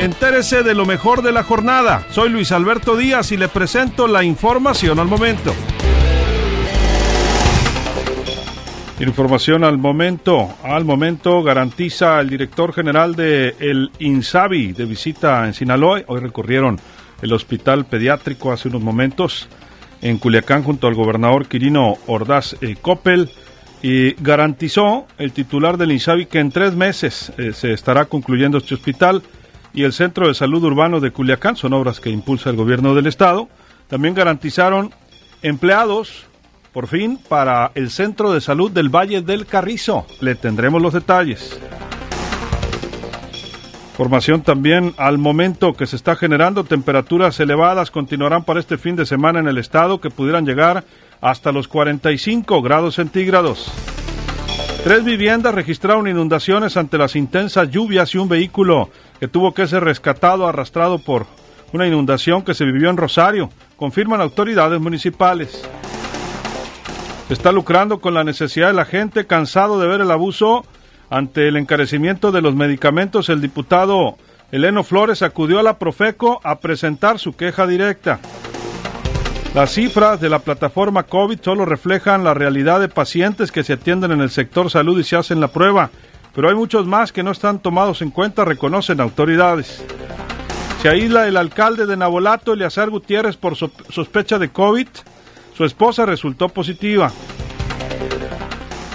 Entérese de lo mejor de la jornada. Soy Luis Alberto Díaz y le presento la información al momento. Información al momento. Al momento garantiza el director general de el INSABI de visita en Sinaloa. Hoy recorrieron el hospital pediátrico hace unos momentos en Culiacán junto al gobernador Quirino Ordaz eh, Coppel y garantizó el titular del INSABI que en tres meses eh, se estará concluyendo este hospital y el Centro de Salud Urbano de Culiacán. Son obras que impulsa el gobierno del estado. También garantizaron empleados por fin para el Centro de Salud del Valle del Carrizo. Le tendremos los detalles. Formación también al momento que se está generando, temperaturas elevadas continuarán para este fin de semana en el estado que pudieran llegar hasta los 45 grados centígrados. Tres viviendas registraron inundaciones ante las intensas lluvias y un vehículo que tuvo que ser rescatado arrastrado por una inundación que se vivió en Rosario, confirman autoridades municipales. Está lucrando con la necesidad de la gente, cansado de ver el abuso ante el encarecimiento de los medicamentos. El diputado Eleno Flores acudió a la Profeco a presentar su queja directa. Las cifras de la plataforma COVID solo reflejan la realidad de pacientes que se atienden en el sector salud y se hacen la prueba, pero hay muchos más que no están tomados en cuenta, reconocen autoridades. Se aísla el alcalde de Nabolato, Eleazar Gutiérrez, por sospecha de COVID. Su esposa resultó positiva.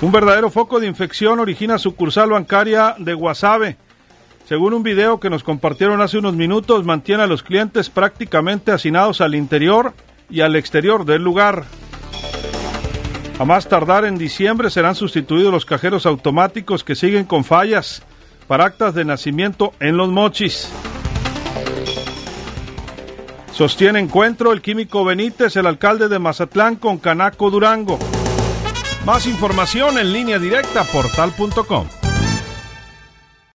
Un verdadero foco de infección origina sucursal bancaria de Guasave. Según un video que nos compartieron hace unos minutos, mantiene a los clientes prácticamente hacinados al interior y al exterior del lugar. A más tardar en diciembre serán sustituidos los cajeros automáticos que siguen con fallas para actas de nacimiento en los mochis. Sostiene encuentro el químico Benítez, el alcalde de Mazatlán, con Canaco Durango. Más información en línea directa portal.com.